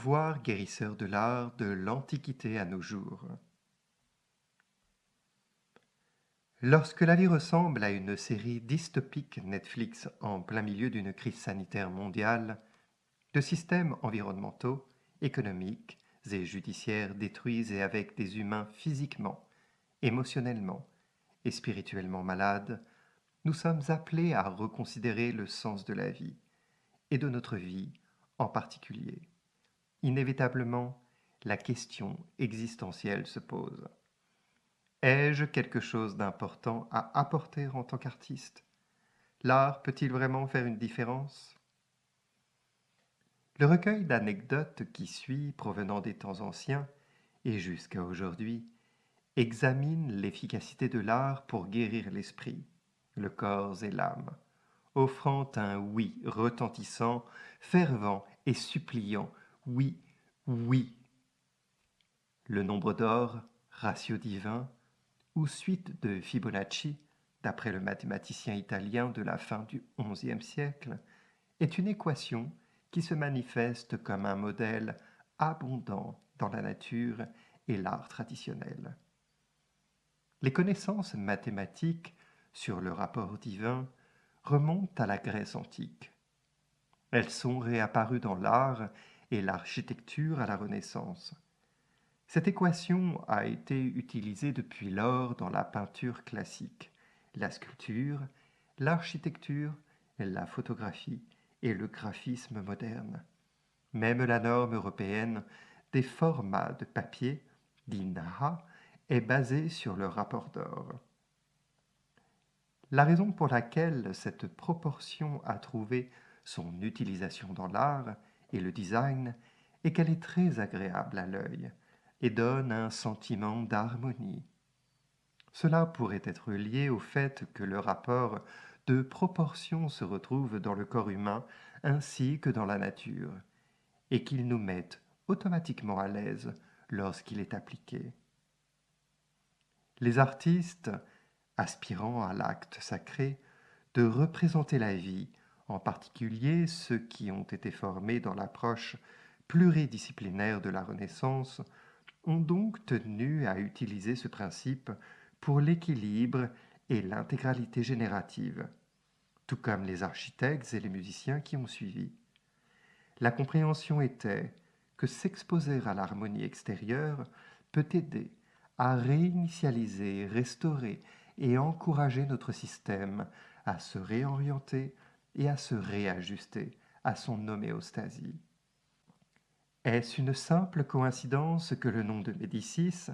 Pouvoir guérisseur de l'art de l'Antiquité à nos jours. Lorsque la vie ressemble à une série dystopique Netflix en plein milieu d'une crise sanitaire mondiale, de systèmes environnementaux, économiques et judiciaires détruits et avec des humains physiquement, émotionnellement et spirituellement malades, nous sommes appelés à reconsidérer le sens de la vie, et de notre vie en particulier. Inévitablement, la question existentielle se pose. Ai-je quelque chose d'important à apporter en tant qu'artiste? L'art peut-il vraiment faire une différence? Le recueil d'anecdotes qui suit, provenant des temps anciens et jusqu'à aujourd'hui, examine l'efficacité de l'art pour guérir l'esprit, le corps et l'âme, offrant un oui retentissant, fervent et suppliant oui, oui. Le nombre d'or, ratio divin, ou suite de Fibonacci, d'après le mathématicien italien de la fin du XIe siècle, est une équation qui se manifeste comme un modèle abondant dans la nature et l'art traditionnel. Les connaissances mathématiques sur le rapport divin remontent à la Grèce antique. Elles sont réapparues dans l'art et l'architecture à la Renaissance. Cette équation a été utilisée depuis lors dans la peinture classique, la sculpture, l'architecture, la photographie et le graphisme moderne. Même la norme européenne des formats de papier, dit NAHA, est basée sur le rapport d'or. La raison pour laquelle cette proportion a trouvé son utilisation dans l'art le design est qu'elle est très agréable à l'œil et donne un sentiment d'harmonie. Cela pourrait être lié au fait que le rapport de proportion se retrouve dans le corps humain ainsi que dans la nature, et qu'il nous mette automatiquement à l'aise lorsqu'il est appliqué. Les artistes, aspirant à l'acte sacré de représenter la vie en particulier ceux qui ont été formés dans l'approche pluridisciplinaire de la Renaissance, ont donc tenu à utiliser ce principe pour l'équilibre et l'intégralité générative, tout comme les architectes et les musiciens qui ont suivi. La compréhension était que s'exposer à l'harmonie extérieure peut aider à réinitialiser, restaurer et encourager notre système à se réorienter et à se réajuster à son homéostasie. Est-ce une simple coïncidence que le nom de Médicis,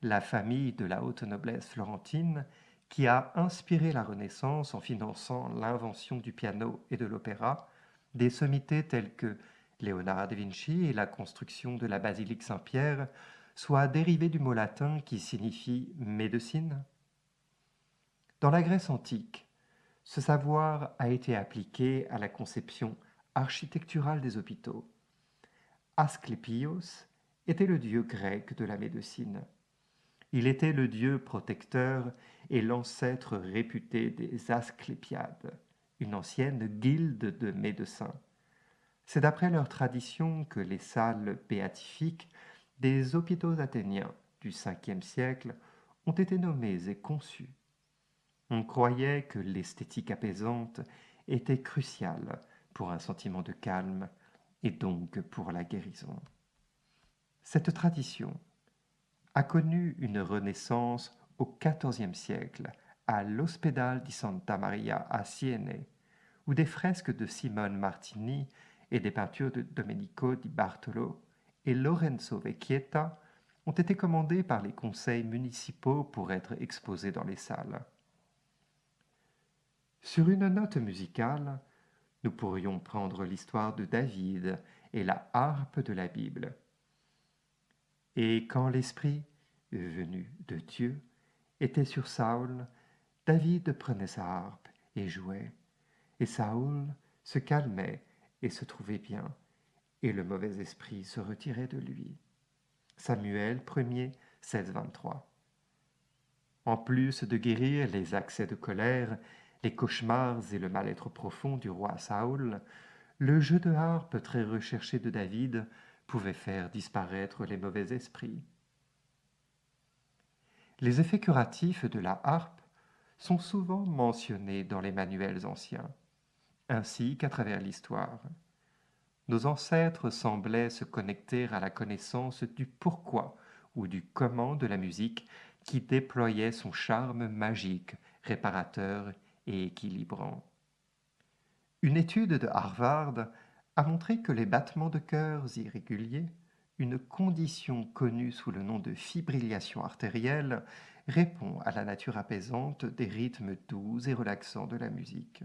la famille de la haute noblesse florentine, qui a inspiré la Renaissance en finançant l'invention du piano et de l'opéra, des sommités telles que Léonard da Vinci et la construction de la basilique Saint-Pierre, soit dérivé du mot latin qui signifie médecine Dans la Grèce antique, ce savoir a été appliqué à la conception architecturale des hôpitaux. Asclépios était le dieu grec de la médecine. Il était le dieu protecteur et l'ancêtre réputé des Asclépiades, une ancienne guilde de médecins. C'est d'après leur tradition que les salles béatifiques des hôpitaux athéniens du Ve siècle ont été nommées et conçues. On croyait que l'esthétique apaisante était cruciale pour un sentiment de calme et donc pour la guérison. Cette tradition a connu une renaissance au XIVe siècle à l'Ospedale di Santa Maria à Sienne, où des fresques de Simone Martini et des peintures de Domenico di Bartolo et Lorenzo Vecchietta ont été commandées par les conseils municipaux pour être exposées dans les salles. Sur une note musicale, nous pourrions prendre l'histoire de David et la harpe de la Bible. Et quand l'Esprit, venu de Dieu, était sur Saul, David prenait sa harpe et jouait, et Saul se calmait et se trouvait bien, et le mauvais esprit se retirait de lui. Samuel 1er 16 23. En plus de guérir les accès de colère, les cauchemars et le mal-être profond du roi Saul, le jeu de harpe très recherché de David pouvait faire disparaître les mauvais esprits. Les effets curatifs de la harpe sont souvent mentionnés dans les manuels anciens, ainsi qu'à travers l'histoire. Nos ancêtres semblaient se connecter à la connaissance du pourquoi ou du comment de la musique qui déployait son charme magique, réparateur équilibrant. Une étude de Harvard a montré que les battements de cœurs irréguliers, une condition connue sous le nom de fibrillation artérielle, répond à la nature apaisante des rythmes doux et relaxants de la musique.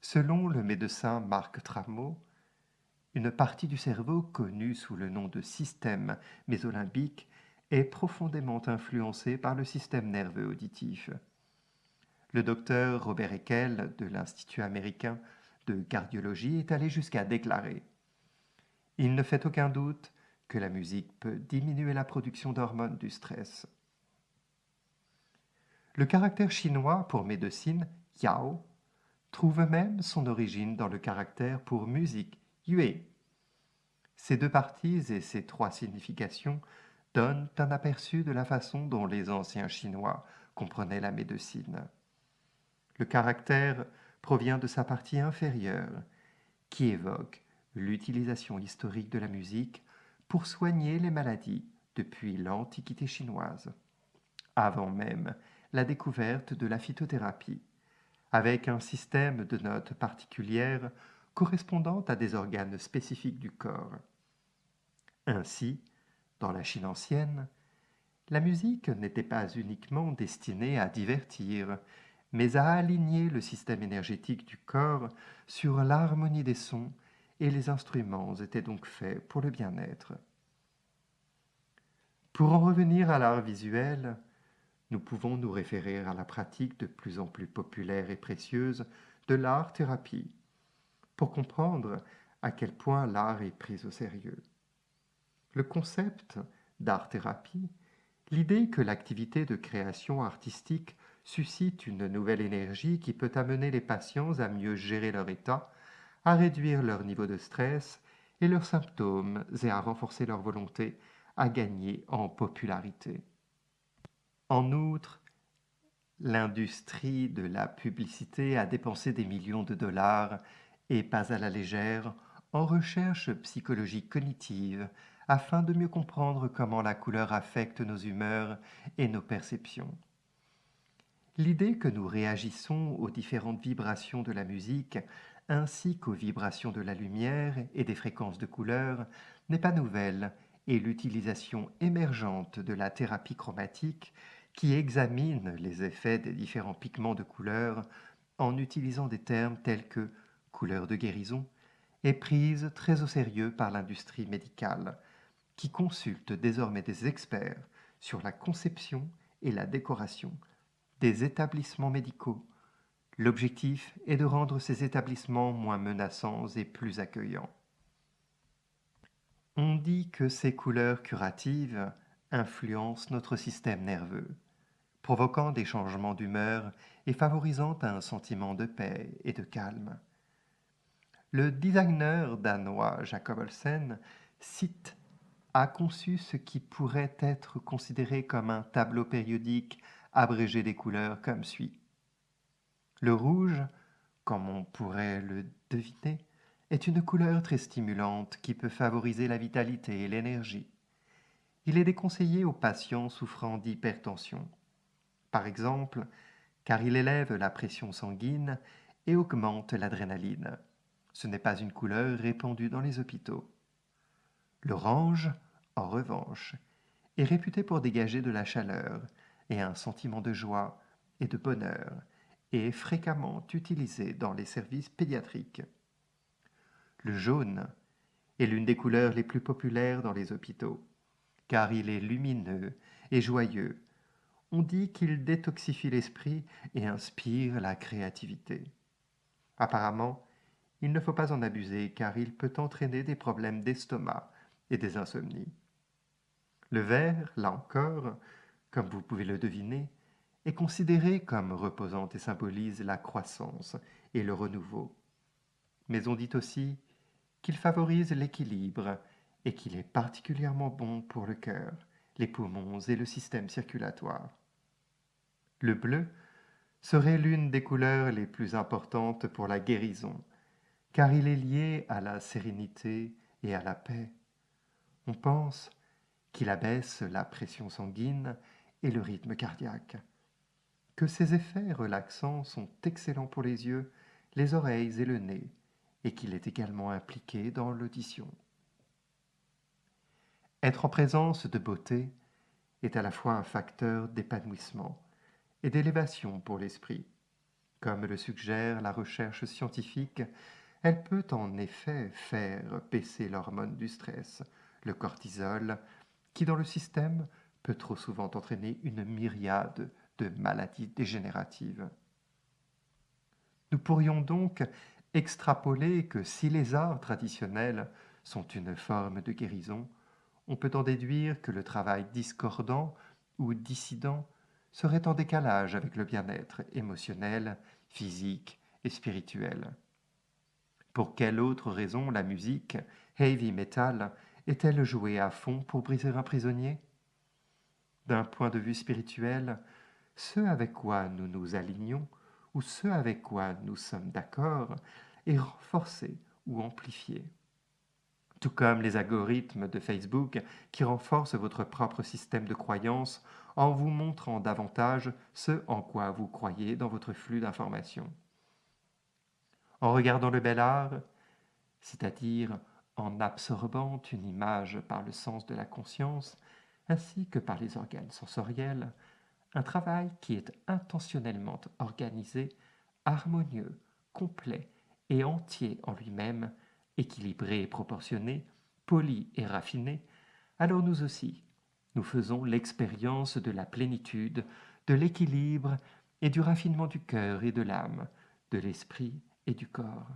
Selon le médecin Marc Trameau, une partie du cerveau connue sous le nom de système mésolimbique est profondément influencée par le système nerveux auditif. Le docteur Robert Eckel de l'Institut américain de cardiologie est allé jusqu'à déclarer Il ne fait aucun doute que la musique peut diminuer la production d'hormones du stress. Le caractère chinois pour médecine, yao, trouve même son origine dans le caractère pour musique, yue. Ces deux parties et ces trois significations donnent un aperçu de la façon dont les anciens Chinois comprenaient la médecine. Le caractère provient de sa partie inférieure, qui évoque l'utilisation historique de la musique pour soigner les maladies depuis l'Antiquité chinoise, avant même la découverte de la phytothérapie, avec un système de notes particulières correspondant à des organes spécifiques du corps. Ainsi, dans la Chine ancienne, la musique n'était pas uniquement destinée à divertir, mais à aligner le système énergétique du corps sur l'harmonie des sons, et les instruments étaient donc faits pour le bien-être. Pour en revenir à l'art visuel, nous pouvons nous référer à la pratique de plus en plus populaire et précieuse de l'art-thérapie, pour comprendre à quel point l'art est pris au sérieux. Le concept d'art-thérapie, l'idée que l'activité de création artistique suscite une nouvelle énergie qui peut amener les patients à mieux gérer leur état, à réduire leur niveau de stress et leurs symptômes et à renforcer leur volonté à gagner en popularité. En outre, l'industrie de la publicité a dépensé des millions de dollars, et pas à la légère, en recherche psychologique cognitive afin de mieux comprendre comment la couleur affecte nos humeurs et nos perceptions. L'idée que nous réagissons aux différentes vibrations de la musique ainsi qu'aux vibrations de la lumière et des fréquences de couleurs n'est pas nouvelle et l'utilisation émergente de la thérapie chromatique qui examine les effets des différents pigments de couleurs en utilisant des termes tels que couleur de guérison est prise très au sérieux par l'industrie médicale qui consulte désormais des experts sur la conception et la décoration des établissements médicaux. L'objectif est de rendre ces établissements moins menaçants et plus accueillants. On dit que ces couleurs curatives influencent notre système nerveux, provoquant des changements d'humeur et favorisant un sentiment de paix et de calme. Le designer danois Jacob Olsen cite a conçu ce qui pourrait être considéré comme un tableau périodique abrégé des couleurs comme suit. Le rouge, comme on pourrait le deviner, est une couleur très stimulante qui peut favoriser la vitalité et l'énergie. Il est déconseillé aux patients souffrant d'hypertension. Par exemple, car il élève la pression sanguine et augmente l'adrénaline. Ce n'est pas une couleur répandue dans les hôpitaux. L'orange, en revanche, est réputé pour dégager de la chaleur et un sentiment de joie et de bonheur, et est fréquemment utilisé dans les services pédiatriques. Le jaune est l'une des couleurs les plus populaires dans les hôpitaux, car il est lumineux et joyeux. On dit qu'il détoxifie l'esprit et inspire la créativité. Apparemment, il ne faut pas en abuser car il peut entraîner des problèmes d'estomac et des insomnies. Le vert, là encore, comme vous pouvez le deviner, est considéré comme reposant et symbolise la croissance et le renouveau. Mais on dit aussi qu'il favorise l'équilibre et qu'il est particulièrement bon pour le cœur, les poumons et le système circulatoire. Le bleu serait l'une des couleurs les plus importantes pour la guérison, car il est lié à la sérénité et à la paix. On pense qu'il abaisse la pression sanguine et le rythme cardiaque, que ses effets relaxants sont excellents pour les yeux, les oreilles et le nez, et qu'il est également impliqué dans l'audition. Être en présence de beauté est à la fois un facteur d'épanouissement et d'élévation pour l'esprit. Comme le suggère la recherche scientifique, elle peut en effet faire baisser l'hormone du stress, le cortisol, qui dans le système peut trop souvent entraîner une myriade de maladies dégénératives. Nous pourrions donc extrapoler que si les arts traditionnels sont une forme de guérison, on peut en déduire que le travail discordant ou dissident serait en décalage avec le bien-être émotionnel, physique et spirituel. Pour quelle autre raison la musique, heavy metal, est-elle jouée à fond pour briser un prisonnier? D'un point de vue spirituel, ce avec quoi nous nous alignons ou ce avec quoi nous sommes d'accord est renforcé ou amplifié. Tout comme les algorithmes de Facebook qui renforcent votre propre système de croyances en vous montrant davantage ce en quoi vous croyez dans votre flux d'informations. En regardant le bel art, c'est-à-dire en absorbant une image par le sens de la conscience, ainsi que par les organes sensoriels, un travail qui est intentionnellement organisé, harmonieux, complet et entier en lui-même, équilibré et proportionné, poli et raffiné, alors nous aussi, nous faisons l'expérience de la plénitude, de l'équilibre et du raffinement du cœur et de l'âme, de l'esprit et du corps.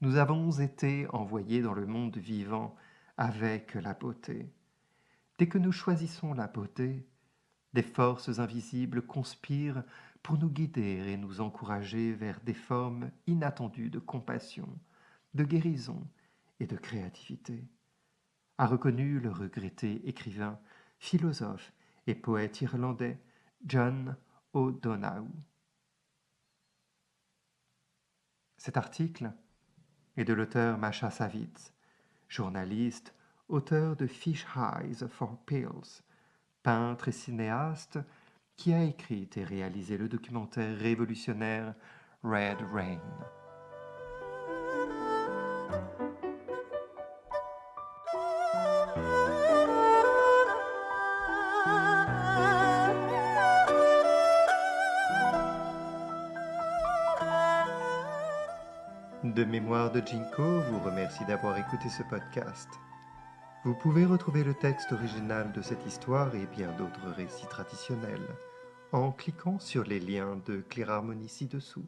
Nous avons été envoyés dans le monde vivant avec la beauté. Dès que nous choisissons la beauté, des forces invisibles conspirent pour nous guider et nous encourager vers des formes inattendues de compassion, de guérison et de créativité, a reconnu le regretté écrivain, philosophe et poète irlandais John O'Donoghue. Cet article est de l'auteur Masha Savitz, journaliste, auteur de Fish Eyes for Pills, peintre et cinéaste, qui a écrit et réalisé le documentaire révolutionnaire Red Rain. De mémoire de Jinko vous remercie d'avoir écouté ce podcast. Vous pouvez retrouver le texte original de cette histoire et bien d'autres récits traditionnels en cliquant sur les liens de Clear Harmony ci-dessous.